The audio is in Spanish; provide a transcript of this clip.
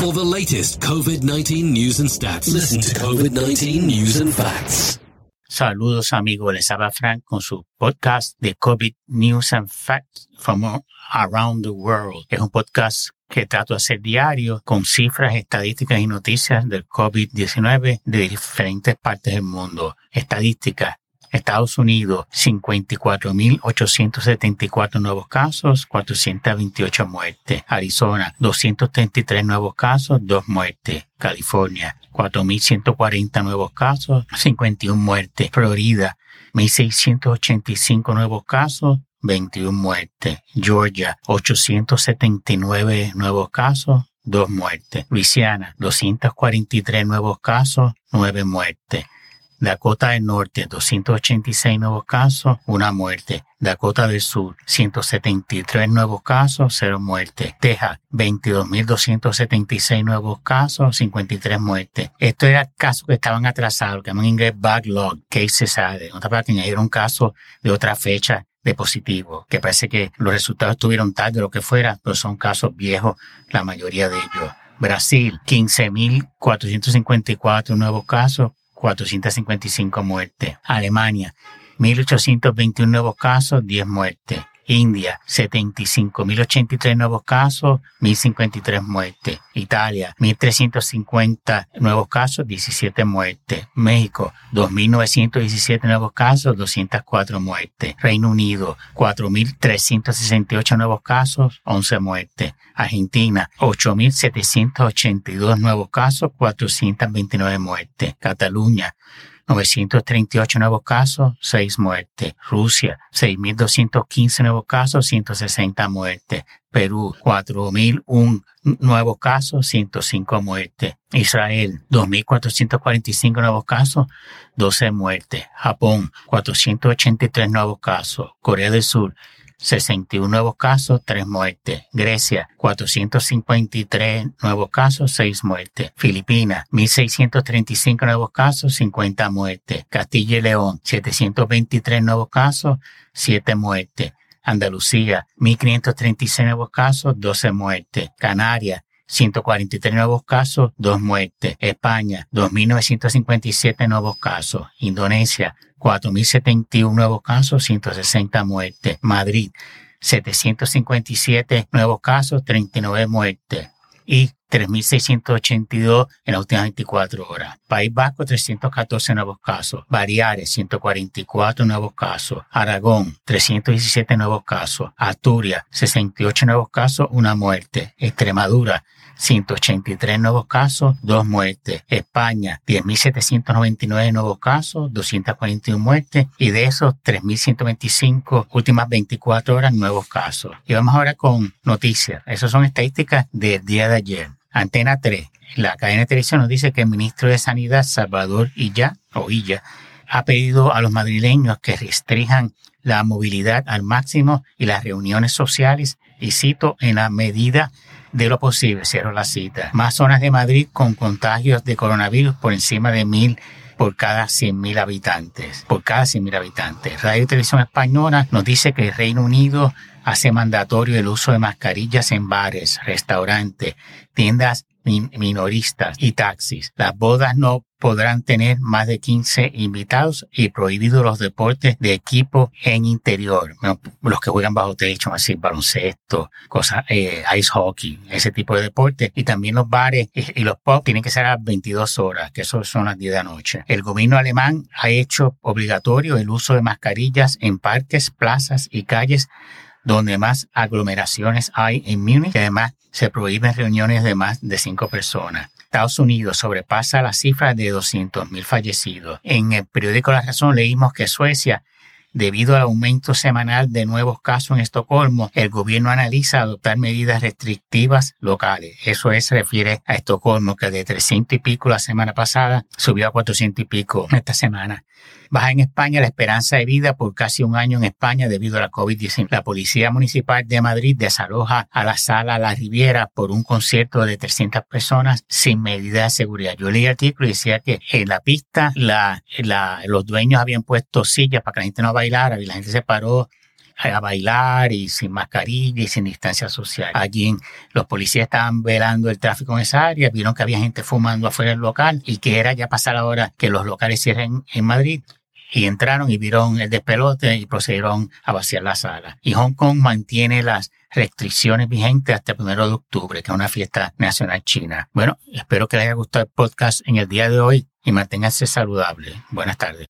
For the latest COVID 19 news and stats, listen to COVID 19 News and Facts. Saludos amigos, les habla Frank con su podcast de COVID News and Facts from Around the World. Es un podcast que trato de hacer diario con cifras, estadísticas y noticias del COVID-19 de diferentes partes del mundo. Estadísticas. Estados Unidos, 54.874 nuevos casos, 428 muertes. Arizona, 233 nuevos casos, 2 muertes. California, 4.140 nuevos casos, 51 muertes. Florida, 1.685 nuevos casos, 21 muertes. Georgia, 879 nuevos casos, 2 muertes. Luisiana, 243 nuevos casos, 9 muertes. Dakota del Norte, 286 nuevos casos, una muerte. Dakota del Sur, 173 nuevos casos, cero muertes. Texas, 22.276 nuevos casos, 53 muertes. Esto era casos que estaban atrasados, que en inglés backlog, cases added. Otra parte, era un caso de otra fecha de positivo, que parece que los resultados estuvieron tarde, lo que fuera, pero son casos viejos, la mayoría de ellos. Brasil, 15.454 nuevos casos, 455 muertes. Alemania, 1.821 nuevos casos, 10 muertes. India, 75.083 nuevos casos, 1.053 muertes. Italia, 1.350 nuevos casos, 17 muertes. México, 2.917 nuevos casos, 204 muertes. Reino Unido, 4.368 nuevos casos, 11 muertes. Argentina, 8.782 nuevos casos, 429 muertes. Cataluña, 938 nuevos casos, 6 muertes. Rusia, 6.215 nuevos casos, 160 muertes. Perú, 4.001 nuevos casos, 105 muertes. Israel, 2.445 nuevos casos, 12 muertes. Japón, 483 nuevos casos. Corea del Sur, 61 nuevos casos, 3 muertes. Grecia, 453 nuevos casos, 6 muertes. Filipinas, 1.635 nuevos casos, 50 muertes. Castilla y León, 723 nuevos casos, 7 muertes. Andalucía, 1.536 nuevos casos, 12 muertes. Canarias, 143 nuevos casos, 2 muertes. España, 2.957 nuevos casos. Indonesia, 4.071 nuevos casos, 160 muertes. Madrid, 757 nuevos casos, 39 muertes. Y 3.682 en las últimas 24 horas. País Vasco, 314 nuevos casos. Baleares, 144 nuevos casos. Aragón, 317 nuevos casos. Asturias, 68 nuevos casos, una muerte. Extremadura, 183 nuevos casos, dos muertes. España, 10.799 nuevos casos, 241 muertes. Y de esos, 3.125 últimas 24 horas nuevos casos. Y vamos ahora con noticias. Esas son estadísticas del día de ayer. Antena 3. La cadena de televisión nos dice que el ministro de Sanidad, Salvador Illa, o Illa, ha pedido a los madrileños que restrijan la movilidad al máximo y las reuniones sociales, y cito, en la medida de lo posible, cierro la cita. Más zonas de Madrid con contagios de coronavirus por encima de mil por cada 100.000 habitantes, por cada 100.000 habitantes. Radio y Televisión Española nos dice que el Reino Unido hace mandatorio el uso de mascarillas en bares, restaurantes, tiendas minoristas y taxis. Las bodas no podrán tener más de 15 invitados y prohibido los deportes de equipo en interior, los que juegan bajo techo, así baloncesto, cosas, eh, ice hockey, ese tipo de deportes. Y también los bares y, los pubs tienen que ser a 22 horas, que eso son las 10 de la noche. El gobierno alemán ha hecho obligatorio el uso de mascarillas en parques, plazas y calles donde más aglomeraciones hay en Múnich y además se prohíben reuniones de más de cinco personas. Estados Unidos sobrepasa la cifra de 200.000 fallecidos. En el periódico La Razón leímos que Suecia Debido al aumento semanal de nuevos casos en Estocolmo, el gobierno analiza adoptar medidas restrictivas locales. Eso es, se refiere a Estocolmo, que de 300 y pico la semana pasada subió a 400 y pico esta semana. Baja en España la esperanza de vida por casi un año en España debido a la COVID-19. La Policía Municipal de Madrid desaloja a la sala La Riviera por un concierto de 300 personas sin medidas de seguridad. Yo leí el artículo y decía que en la pista los dueños habían puesto sillas para que la gente no bailara y la gente se paró a bailar y sin mascarilla y sin distancia social. Allí los policías estaban velando el tráfico en esa área, vieron que había gente fumando afuera del local y que era ya pasar la hora que los locales cierren en Madrid y entraron y vieron el despelote y procedieron a vaciar la sala. Y Hong Kong mantiene las restricciones vigentes hasta el primero de octubre, que es una fiesta nacional china. Bueno, espero que les haya gustado el podcast en el día de hoy y manténganse saludables. Buenas tardes.